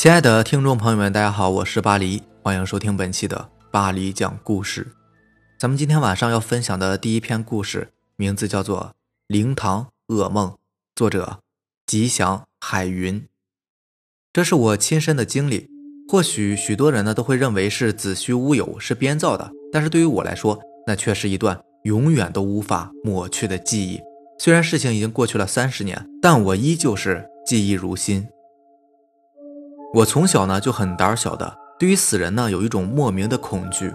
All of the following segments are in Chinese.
亲爱的听众朋友们，大家好，我是巴黎，欢迎收听本期的巴黎讲故事。咱们今天晚上要分享的第一篇故事，名字叫做《灵堂噩梦》，作者吉祥海云。这是我亲身的经历，或许许多人呢都会认为是子虚乌有，是编造的，但是对于我来说，那却是一段永远都无法抹去的记忆。虽然事情已经过去了三十年，但我依旧是记忆如新。我从小呢就很胆小的，对于死人呢有一种莫名的恐惧。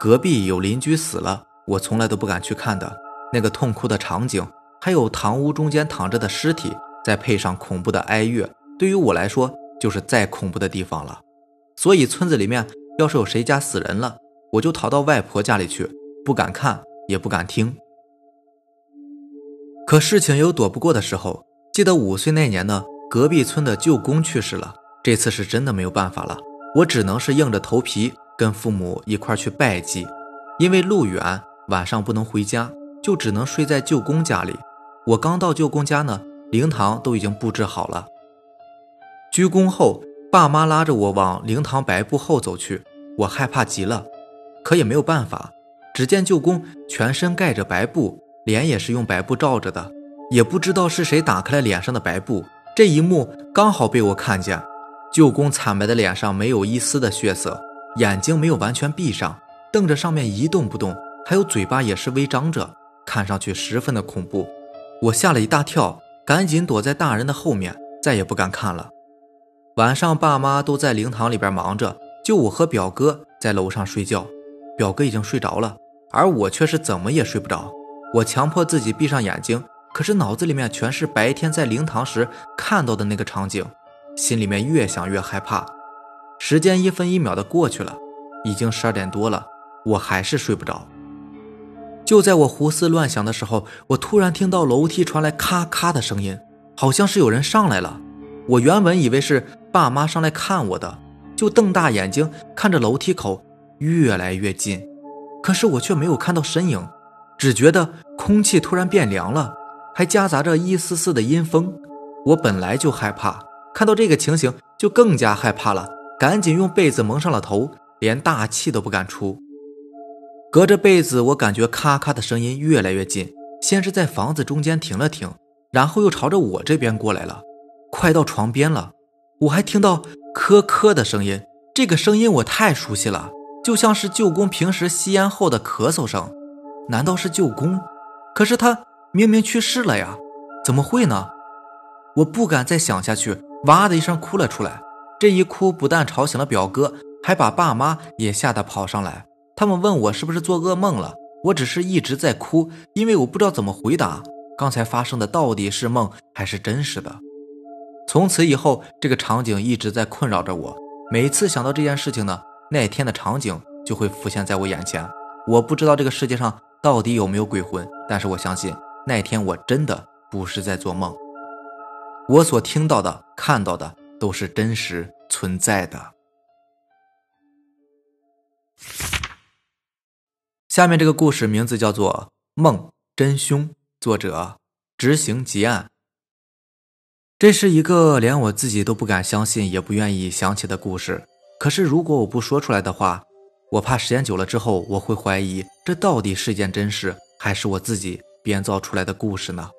隔壁有邻居死了，我从来都不敢去看的。那个痛哭的场景，还有堂屋中间躺着的尸体，再配上恐怖的哀乐，对于我来说就是再恐怖的地方了。所以村子里面要是有谁家死人了，我就逃到外婆家里去，不敢看也不敢听。可事情有躲不过的时候，记得五岁那年呢，隔壁村的舅公去世了。这次是真的没有办法了，我只能是硬着头皮跟父母一块去拜祭，因为路远，晚上不能回家，就只能睡在舅公家里。我刚到舅公家呢，灵堂都已经布置好了。鞠躬后，爸妈拉着我往灵堂白布后走去，我害怕极了，可也没有办法。只见舅公全身盖着白布，脸也是用白布罩着的，也不知道是谁打开了脸上的白布，这一幕刚好被我看见。舅公惨白的脸上没有一丝的血色，眼睛没有完全闭上，瞪着上面一动不动，还有嘴巴也是微张着，看上去十分的恐怖。我吓了一大跳，赶紧躲在大人的后面，再也不敢看了。晚上爸妈都在灵堂里边忙着，就我和表哥在楼上睡觉。表哥已经睡着了，而我却是怎么也睡不着。我强迫自己闭上眼睛，可是脑子里面全是白天在灵堂时看到的那个场景。心里面越想越害怕，时间一分一秒的过去了，已经十二点多了，我还是睡不着。就在我胡思乱想的时候，我突然听到楼梯传来咔咔的声音，好像是有人上来了。我原本以为是爸妈上来看我的，就瞪大眼睛看着楼梯口越来越近，可是我却没有看到身影，只觉得空气突然变凉了，还夹杂着一丝丝的阴风。我本来就害怕。看到这个情形，就更加害怕了，赶紧用被子蒙上了头，连大气都不敢出。隔着被子，我感觉咔咔的声音越来越近，先是在房子中间停了停，然后又朝着我这边过来了，快到床边了。我还听到咳咳的声音，这个声音我太熟悉了，就像是舅公平时吸烟后的咳嗽声。难道是舅公？可是他明明去世了呀，怎么会呢？我不敢再想下去。哇的一声哭了出来，这一哭不但吵醒了表哥，还把爸妈也吓得跑上来。他们问我是不是做噩梦了，我只是一直在哭，因为我不知道怎么回答。刚才发生的到底是梦还是真实的？从此以后，这个场景一直在困扰着我。每次想到这件事情呢，那天的场景就会浮现在我眼前。我不知道这个世界上到底有没有鬼魂，但是我相信那天我真的不是在做梦。我所听到的、看到的都是真实存在的。下面这个故事名字叫做《梦真凶》，作者执行结案。这是一个连我自己都不敢相信、也不愿意想起的故事。可是如果我不说出来的话，我怕时间久了之后，我会怀疑这到底是件真事，还是我自己编造出来的故事呢？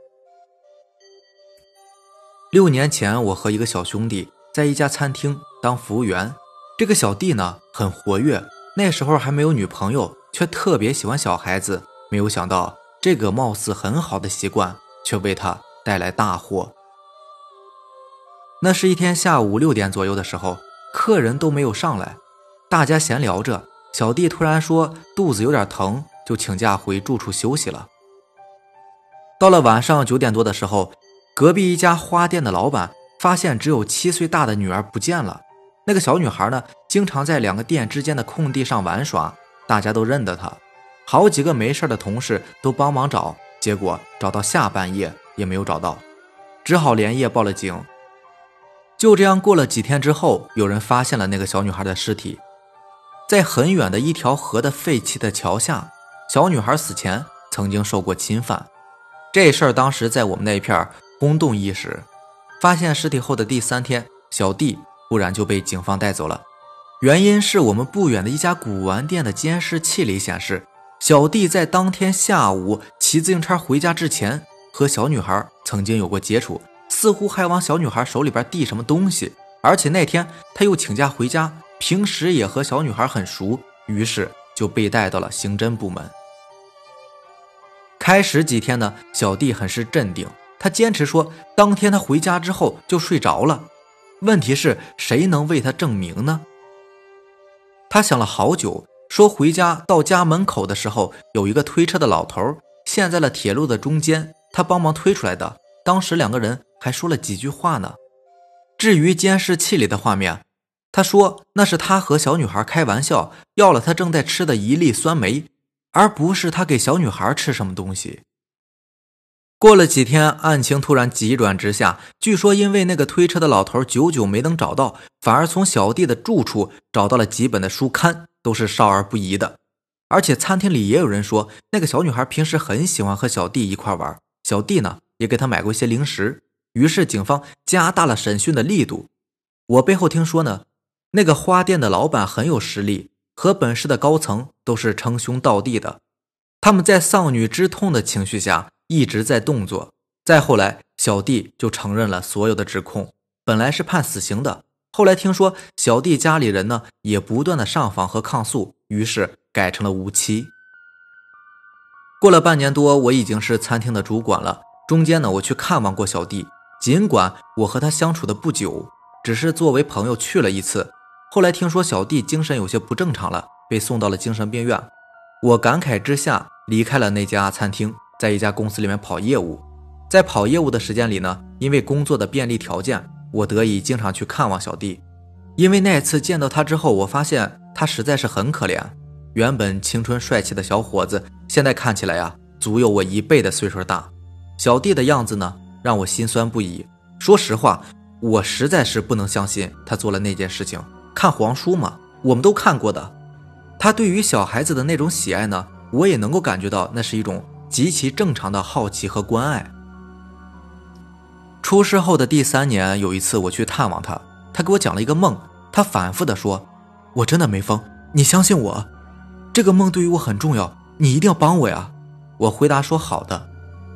六年前，我和一个小兄弟在一家餐厅当服务员。这个小弟呢很活跃，那时候还没有女朋友，却特别喜欢小孩子。没有想到，这个貌似很好的习惯却为他带来大祸。那是一天下午六点左右的时候，客人都没有上来，大家闲聊着，小弟突然说肚子有点疼，就请假回住处休息了。到了晚上九点多的时候。隔壁一家花店的老板发现只有七岁大的女儿不见了。那个小女孩呢，经常在两个店之间的空地上玩耍，大家都认得她。好几个没事的同事都帮忙找，结果找到下半夜也没有找到，只好连夜报了警。就这样过了几天之后，有人发现了那个小女孩的尸体，在很远的一条河的废弃的桥下。小女孩死前曾经受过侵犯，这事儿当时在我们那一片轰动一时，发现尸体后的第三天，小弟忽然就被警方带走了。原因是我们不远的一家古玩店的监视器里显示，小弟在当天下午骑自行车回家之前，和小女孩曾经有过接触，似乎还往小女孩手里边递什么东西。而且那天他又请假回家，平时也和小女孩很熟，于是就被带到了刑侦部门。开始几天呢，小弟很是镇定。他坚持说，当天他回家之后就睡着了。问题是谁能为他证明呢？他想了好久，说回家到家门口的时候，有一个推车的老头陷在了铁路的中间，他帮忙推出来的。当时两个人还说了几句话呢。至于监视器里的画面，他说那是他和小女孩开玩笑，要了他正在吃的一粒酸梅。而不是他给小女孩吃什么东西。过了几天，案情突然急转直下。据说因为那个推车的老头久久没能找到，反而从小弟的住处找到了几本的书刊，都是少儿不宜的。而且餐厅里也有人说，那个小女孩平时很喜欢和小弟一块玩，小弟呢也给她买过一些零食。于是警方加大了审讯的力度。我背后听说呢，那个花店的老板很有实力。和本市的高层都是称兄道弟的，他们在丧女之痛的情绪下一直在动作。再后来，小弟就承认了所有的指控。本来是判死刑的，后来听说小弟家里人呢也不断的上访和抗诉，于是改成了无期。过了半年多，我已经是餐厅的主管了。中间呢，我去看望过小弟，尽管我和他相处的不久，只是作为朋友去了一次。后来听说小弟精神有些不正常了，被送到了精神病院。我感慨之下离开了那家餐厅，在一家公司里面跑业务。在跑业务的时间里呢，因为工作的便利条件，我得以经常去看望小弟。因为那次见到他之后，我发现他实在是很可怜。原本青春帅气的小伙子，现在看起来呀，足有我一倍的岁数大。小弟的样子呢，让我心酸不已。说实话，我实在是不能相信他做了那件事情。看黄书嘛，我们都看过的。他对于小孩子的那种喜爱呢，我也能够感觉到，那是一种极其正常的好奇和关爱。出事后的第三年，有一次我去探望他，他给我讲了一个梦，他反复的说：“我真的没疯，你相信我，这个梦对于我很重要，你一定要帮我呀。”我回答说：“好的。”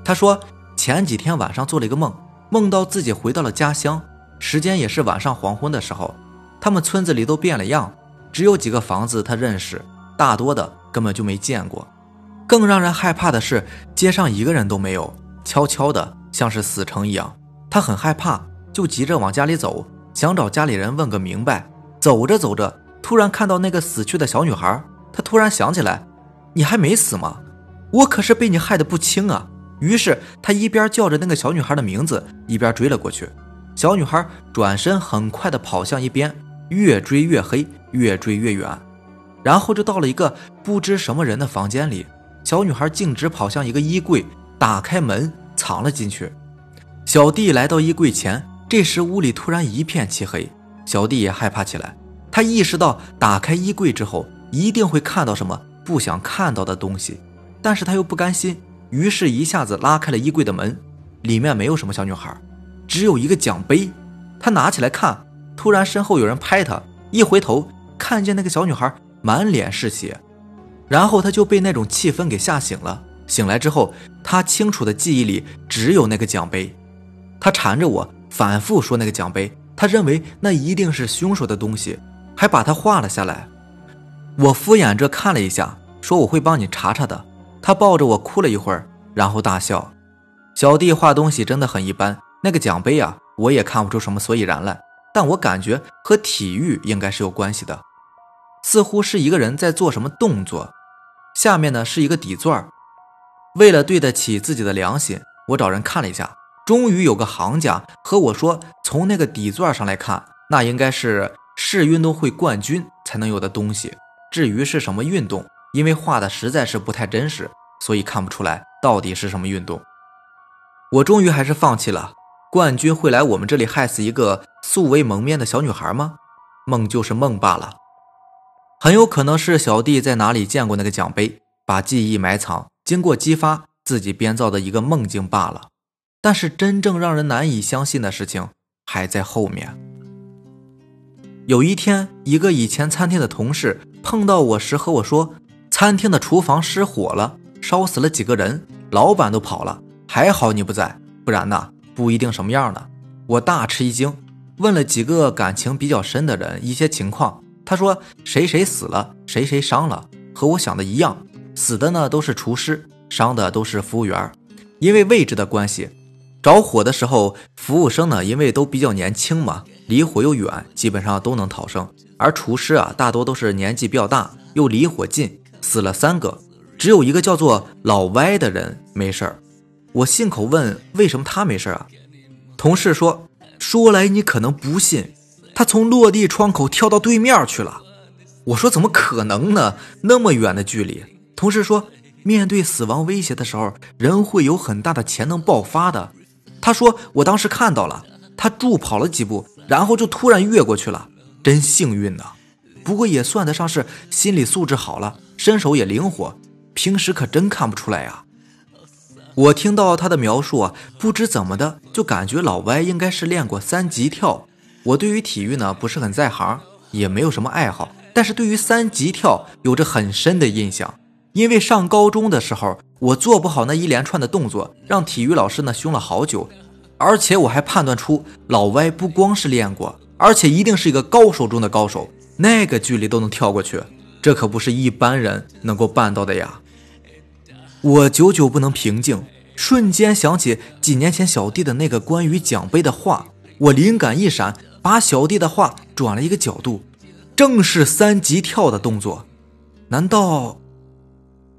他说前几天晚上做了一个梦，梦到自己回到了家乡，时间也是晚上黄昏的时候。他们村子里都变了样，只有几个房子他认识，大多的根本就没见过。更让人害怕的是，街上一个人都没有，悄悄的，像是死城一样。他很害怕，就急着往家里走，想找家里人问个明白。走着走着，突然看到那个死去的小女孩，他突然想起来：“你还没死吗？我可是被你害得不轻啊！”于是他一边叫着那个小女孩的名字，一边追了过去。小女孩转身，很快的跑向一边。越追越黑，越追越远，然后就到了一个不知什么人的房间里。小女孩径直跑向一个衣柜，打开门藏了进去。小弟来到衣柜前，这时屋里突然一片漆黑，小弟也害怕起来。他意识到打开衣柜之后一定会看到什么不想看到的东西，但是他又不甘心，于是一下子拉开了衣柜的门，里面没有什么小女孩，只有一个奖杯。他拿起来看。突然，身后有人拍他，一回头看见那个小女孩满脸是血，然后他就被那种气氛给吓醒了。醒来之后，他清楚的记忆里只有那个奖杯，他缠着我反复说那个奖杯，他认为那一定是凶手的东西，还把它画了下来。我敷衍着看了一下，说我会帮你查查的。他抱着我哭了一会儿，然后大笑。小弟画东西真的很一般，那个奖杯啊，我也看不出什么所以然来。但我感觉和体育应该是有关系的，似乎是一个人在做什么动作。下面呢是一个底钻为了对得起自己的良心，我找人看了一下，终于有个行家和我说，从那个底座上来看，那应该是市运动会冠军才能有的东西。至于是什么运动，因为画的实在是不太真实，所以看不出来到底是什么运动。我终于还是放弃了。冠军会来我们这里害死一个素未谋面的小女孩吗？梦就是梦罢了，很有可能是小弟在哪里见过那个奖杯，把记忆埋藏，经过激发自己编造的一个梦境罢了。但是真正让人难以相信的事情还在后面。有一天，一个以前餐厅的同事碰到我时和我说，餐厅的厨房失火了，烧死了几个人，老板都跑了，还好你不在，不然呢，不一定什么样呢。我大吃一惊，问了几个感情比较深的人一些情况，他说谁谁死了，谁谁伤了，和我想的一样，死的呢都是厨师，伤的都是服务员，因为位置的关系。着火的时候，服务生呢，因为都比较年轻嘛，离火又远，基本上都能逃生。而厨师啊，大多都是年纪比较大，又离火近，死了三个，只有一个叫做老歪的人没事儿。我信口问为什么他没事啊？同事说，说来你可能不信，他从落地窗口跳到对面去了。我说怎么可能呢？那么远的距离。同事说，面对死亡威胁的时候，人会有很大的潜能爆发的。他说：“我当时看到了，他助跑了几步，然后就突然越过去了，真幸运呐！不过也算得上是心理素质好了，身手也灵活，平时可真看不出来呀。”我听到他的描述啊，不知怎么的就感觉老歪应该是练过三级跳。我对于体育呢不是很在行，也没有什么爱好，但是对于三级跳有着很深的印象，因为上高中的时候。我做不好那一连串的动作，让体育老师呢凶了好久，而且我还判断出老歪不光是练过，而且一定是一个高手中的高手，那个距离都能跳过去，这可不是一般人能够办到的呀！我久久不能平静，瞬间想起几年前小弟的那个关于奖杯的话，我灵感一闪，把小弟的话转了一个角度，正是三级跳的动作，难道？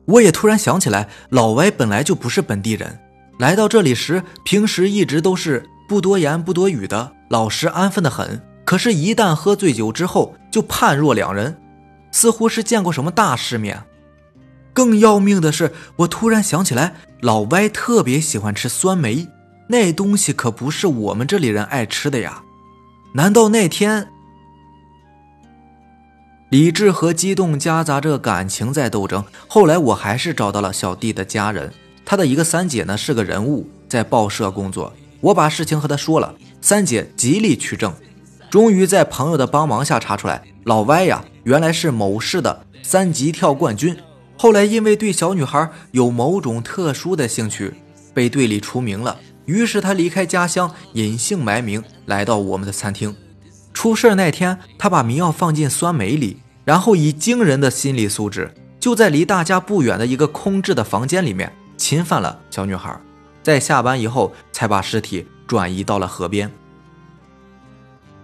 我也突然想起来，老歪本来就不是本地人，来到这里时，平时一直都是不多言不多语的，老实安分的很。可是，一旦喝醉酒之后，就判若两人，似乎是见过什么大世面。更要命的是，我突然想起来，老歪特别喜欢吃酸梅，那东西可不是我们这里人爱吃的呀。难道那天？理智和激动夹杂着感情在斗争。后来我还是找到了小弟的家人，他的一个三姐呢是个人物，在报社工作。我把事情和他说了，三姐极力取证，终于在朋友的帮忙下查出来，老歪呀原来是某市的三级跳冠军。后来因为对小女孩有某种特殊的兴趣，被队里除名了。于是他离开家乡，隐姓埋名来到我们的餐厅。出事那天，他把迷药放进酸梅里，然后以惊人的心理素质，就在离大家不远的一个空置的房间里面侵犯了小女孩，在下班以后才把尸体转移到了河边。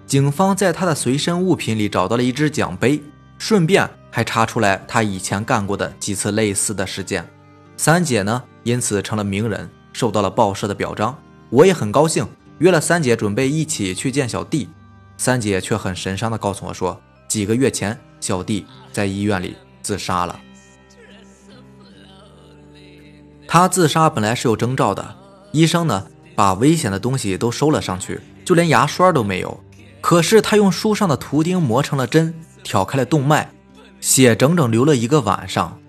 警方在他的随身物品里找到了一只奖杯，顺便还查出来他以前干过的几次类似的事件。三姐呢，因此成了名人，受到了报社的表彰。我也很高兴，约了三姐准备一起去见小弟。三姐却很神伤地告诉我说：“几个月前，小弟在医院里自杀了。他自杀本来是有征兆的，医生呢把危险的东西都收了上去，就连牙刷都没有。可是他用书上的图钉磨成了针，挑开了动脉，血整整流了一个晚上。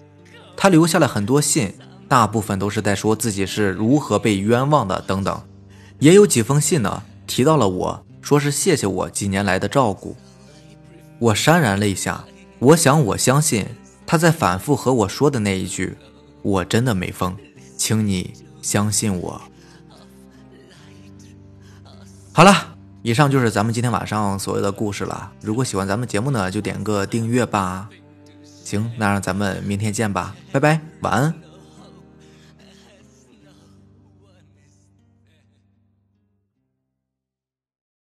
他留下了很多信，大部分都是在说自己是如何被冤枉的等等，也有几封信呢提到了我。”说是谢谢我几年来的照顾，我潸然泪下。我想，我相信他在反复和我说的那一句：“我真的没疯，请你相信我。”好了，以上就是咱们今天晚上所有的故事了。如果喜欢咱们节目呢，就点个订阅吧。行，那让咱们明天见吧，拜拜，晚安。